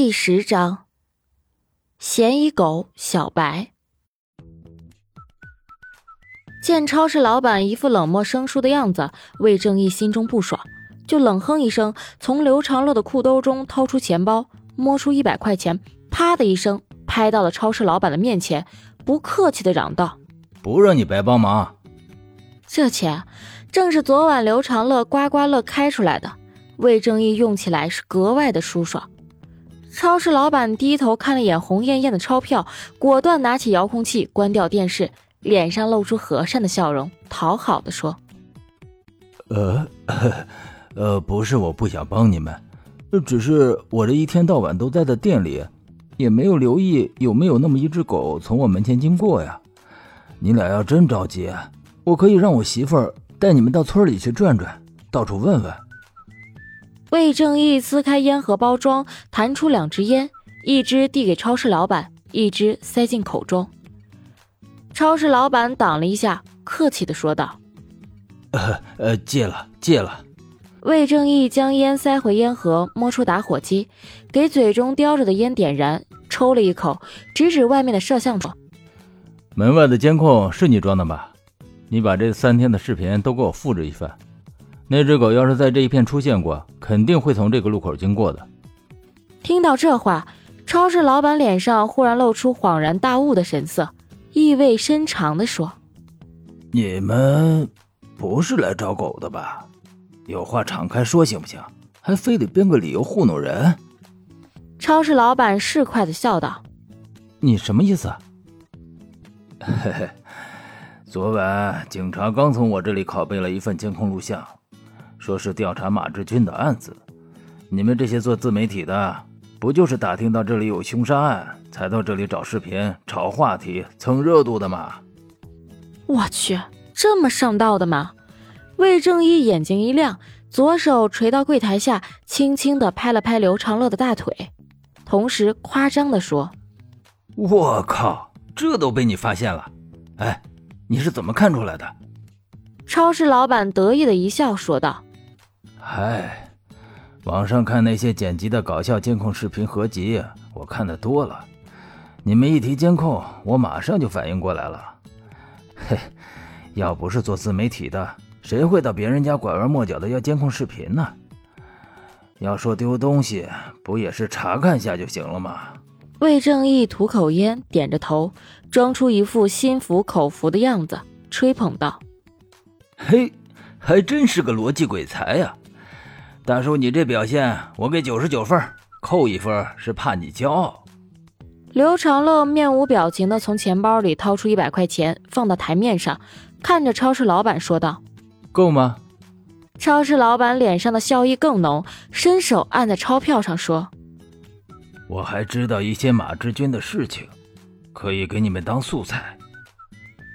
第十章，嫌疑狗小白见超市老板一副冷漠生疏的样子，魏正义心中不爽，就冷哼一声，从刘长乐的裤兜中掏出钱包，摸出一百块钱，啪的一声拍到了超市老板的面前，不客气的嚷道：“不让你白帮忙。”这钱正是昨晚刘长乐刮刮乐开出来的，魏正义用起来是格外的舒爽。超市老板低头看了眼红艳艳的钞票，果断拿起遥控器关掉电视，脸上露出和善的笑容，讨好的说：“呃，呃，不是我不想帮你们，只是我这一天到晚都待在店里，也没有留意有没有那么一只狗从我门前经过呀。你俩要真着急，我可以让我媳妇儿带你们到村里去转转，到处问问。”魏正义撕开烟盒包装，弹出两支烟，一支递给超市老板，一支塞进口中。超市老板挡了一下，客气的说道：“呃呃，戒了，戒了。”魏正义将烟塞回烟盒，摸出打火机，给嘴中叼着的烟点燃，抽了一口，指指外面的摄像头：“门外的监控是你装的吧？你把这三天的视频都给我复制一份。”那只狗要是在这一片出现过，肯定会从这个路口经过的。听到这话，超市老板脸上忽然露出恍然大悟的神色，意味深长地说：“你们不是来找狗的吧？有话敞开说行不行？还非得编个理由糊弄人？”超市老板市侩的笑道：“你什么意思？”嘿嘿，昨晚警察刚从我这里拷贝了一份监控录像。说是调查马志军的案子，你们这些做自媒体的，不就是打听到这里有凶杀案，才到这里找视频、炒话题、蹭热度的吗？我去，这么上道的吗？魏正义眼睛一亮，左手垂到柜台下，轻轻地拍了拍刘长乐的大腿，同时夸张地说：“我靠，这都被你发现了！哎，你是怎么看出来的？”超市老板得意的一笑，说道。嗨，网上看那些剪辑的搞笑监控视频合集，我看的多了。你们一提监控，我马上就反应过来了。嘿，要不是做自媒体的，谁会到别人家拐弯抹角的要监控视频呢？要说丢东西，不也是查看下就行了吗？魏正义吐口烟，点着头，装出一副心服口服的样子，吹捧道：“嘿，还真是个逻辑鬼才呀！”大叔，你这表现我给九十九分，扣一分是怕你骄傲。刘长乐面无表情的从钱包里掏出一百块钱，放到台面上，看着超市老板说道：“够吗？”超市老板脸上的笑意更浓，伸手按在钞票上说：“我还知道一些马志军的事情，可以给你们当素材。”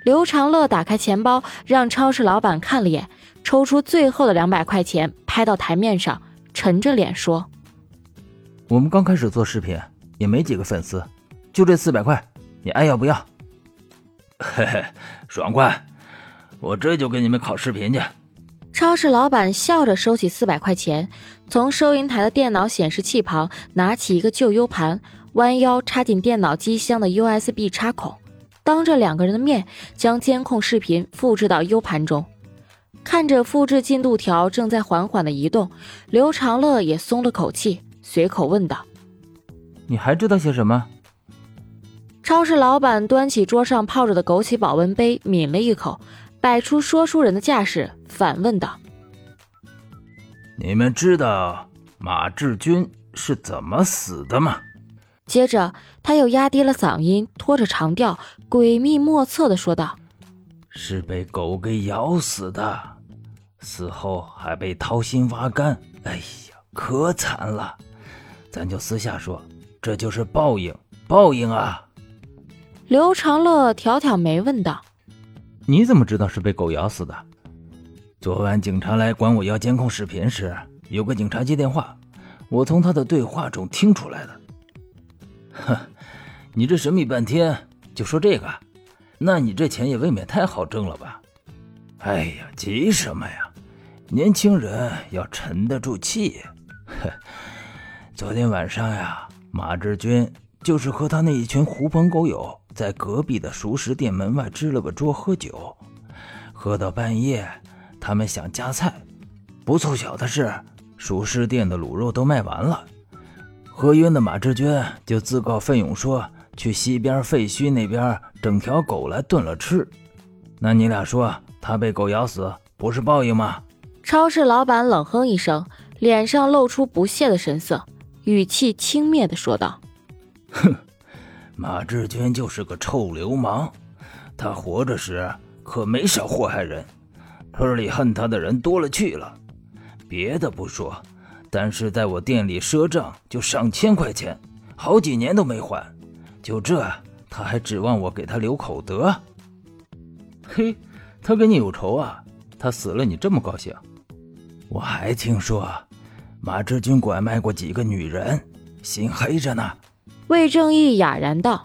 刘长乐打开钱包，让超市老板看了眼。抽出最后的两百块钱，拍到台面上，沉着脸说：“我们刚开始做视频，也没几个粉丝，就这四百块，你爱要不要？”嘿嘿，爽快！我这就给你们拷视频去。超市老板笑着收起四百块钱，从收银台的电脑显示器旁拿起一个旧 U 盘，弯腰插进电脑机箱的 USB 插孔，当着两个人的面将监控视频复制到 U 盘中。看着复制进度条正在缓缓的移动，刘长乐也松了口气，随口问道：“你还知道些什么？”超市老板端起桌上泡着的枸杞保温杯，抿了一口，摆出说书人的架势，反问道：“你们知道马志军是怎么死的吗？”接着他又压低了嗓音，拖着长调，诡秘莫测的说道：“是被狗给咬死的。”死后还被掏心挖肝，哎呀，可惨了！咱就私下说，这就是报应，报应啊！刘长乐挑挑眉问道：“你怎么知道是被狗咬死的？”昨晚警察来管我要监控视频时，有个警察接电话，我从他的对话中听出来的。哼，你这神秘半天就说这个，那你这钱也未免太好挣了吧？哎呀，急什么呀？年轻人要沉得住气。哼，昨天晚上呀，马志军就是和他那一群狐朋狗友在隔壁的熟食店门外支了个桌喝酒，喝到半夜，他们想加菜，不凑巧的是，熟食店的卤肉都卖完了。喝晕的马志军就自告奋勇说去西边废墟那边整条狗来炖了吃。那你俩说他被狗咬死不是报应吗？超市老板冷哼一声，脸上露出不屑的神色。语气轻蔑的说道：“哼，马志军就是个臭流氓，他活着时可没少祸害人，村里恨他的人多了去了。别的不说，但是在我店里赊账就上千块钱，好几年都没还。就这，他还指望我给他留口德？嘿，他跟你有仇啊？他死了你这么高兴？我还听说。”马志军拐卖过几个女人，心黑着呢。魏正义哑然道：“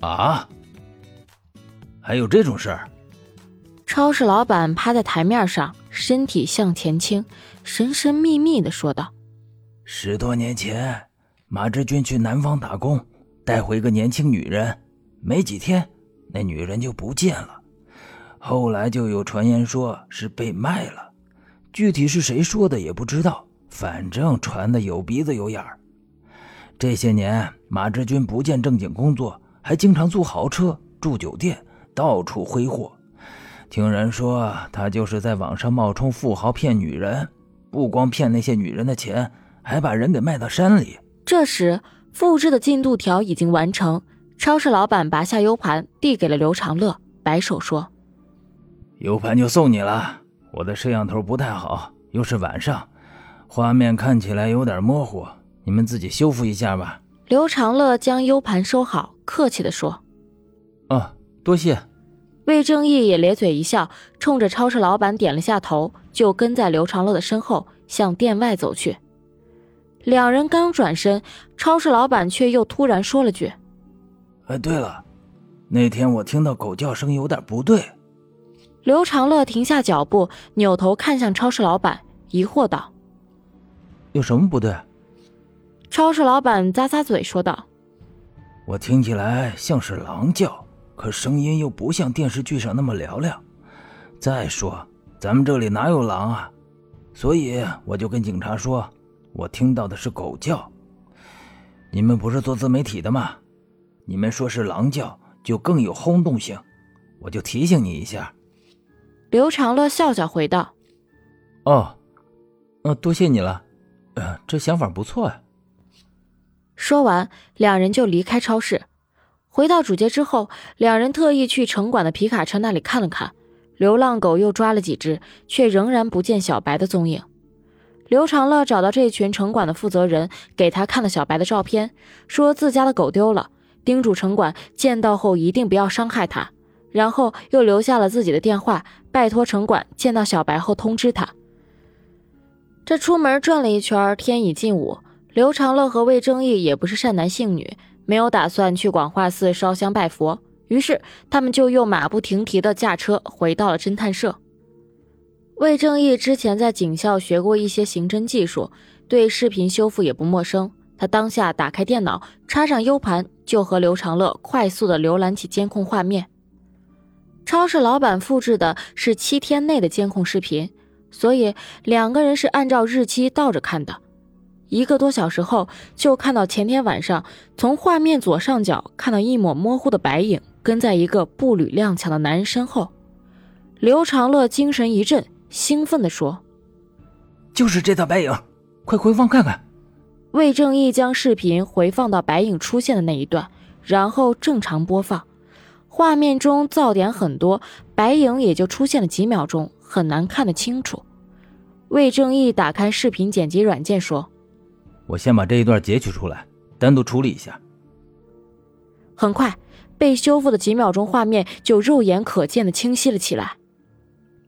啊，还有这种事儿？”超市老板趴在台面上，身体向前倾，神神秘秘的说道：“十多年前，马志军去南方打工，带回一个年轻女人，没几天，那女人就不见了。后来就有传言说是被卖了，具体是谁说的也不知道。”反正传的有鼻子有眼儿。这些年，马志军不见正经工作，还经常租豪车、住酒店，到处挥霍。听人说，他就是在网上冒充富豪骗女人，不光骗那些女人的钱，还把人给卖到山里。这时，复制的进度条已经完成。超市老板拔下 U 盘，递给了刘长乐，摆手说：“U 盘就送你了。我的摄像头不太好，又是晚上。”画面看起来有点模糊，你们自己修复一下吧。刘长乐将 U 盘收好，客气地说：“啊，多谢。”魏正义也咧嘴一笑，冲着超市老板点了下头，就跟在刘长乐的身后向店外走去。两人刚转身，超市老板却又突然说了句：“哎，对了，那天我听到狗叫声有点不对。”刘长乐停下脚步，扭头看向超市老板，疑惑道。有什么不对？超市老板咂咂嘴说道：“我听起来像是狼叫，可声音又不像电视剧上那么嘹亮。再说，咱们这里哪有狼啊？所以我就跟警察说，我听到的是狗叫。你们不是做自媒体的吗？你们说是狼叫，就更有轰动性。我就提醒你一下。”刘长乐笑笑回道：“哦，嗯，多谢你了。”呃，这想法不错啊。说完，两人就离开超市。回到主街之后，两人特意去城管的皮卡车那里看了看。流浪狗又抓了几只，却仍然不见小白的踪影。刘长乐找到这群城管的负责人，给他看了小白的照片，说自家的狗丢了，叮嘱城管见到后一定不要伤害他。然后又留下了自己的电话，拜托城管见到小白后通知他。这出门转了一圈，天已近午。刘长乐和魏正义也不是善男信女，没有打算去广化寺烧香拜佛，于是他们就又马不停蹄的驾车回到了侦探社。魏正义之前在警校学过一些刑侦技术，对视频修复也不陌生。他当下打开电脑，插上 U 盘，就和刘长乐快速的浏览起监控画面。超市老板复制的是七天内的监控视频。所以两个人是按照日期倒着看的，一个多小时后就看到前天晚上从画面左上角看到一抹模糊的白影跟在一个步履踉跄的男人身后。刘长乐精神一振，兴奋地说：“就是这道白影，快回放看看。”魏正义将视频回放到白影出现的那一段，然后正常播放。画面中噪点很多，白影也就出现了几秒钟。很难看得清楚。魏正义打开视频剪辑软件说：“我先把这一段截取出来，单独处理一下。”很快，被修复的几秒钟画面就肉眼可见的清晰了起来。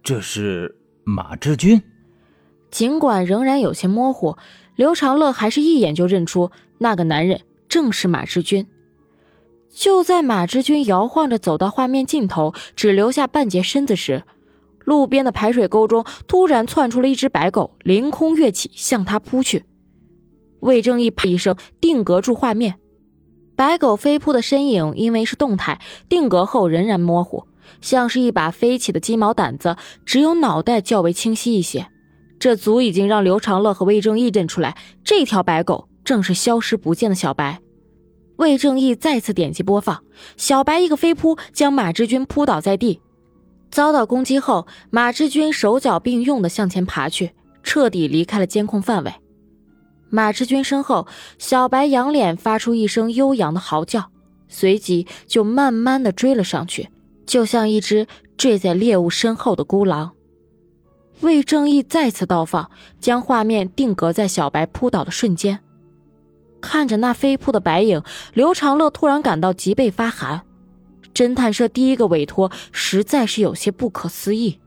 这是马志军。尽管仍然有些模糊，刘长乐还是一眼就认出那个男人正是马志军。就在马志军摇晃着走到画面尽头，只留下半截身子时，路边的排水沟中突然窜出了一只白狗，凌空跃起，向他扑去。魏正义啪一声定格住画面。白狗飞扑的身影因为是动态，定格后仍然模糊，像是一把飞起的鸡毛掸子，只有脑袋较为清晰一些。这足已经让刘长乐和魏正义认出来，这条白狗正是消失不见的小白。魏正义再次点击播放，小白一个飞扑将马志军扑倒在地。遭到攻击后，马志军手脚并用的向前爬去，彻底离开了监控范围。马志军身后，小白仰脸发出一声悠扬的嚎叫，随即就慢慢的追了上去，就像一只坠在猎物身后的孤狼。魏正义再次倒放，将画面定格在小白扑倒的瞬间。看着那飞扑的白影，刘长乐突然感到脊背发寒。侦探社第一个委托实在是有些不可思议。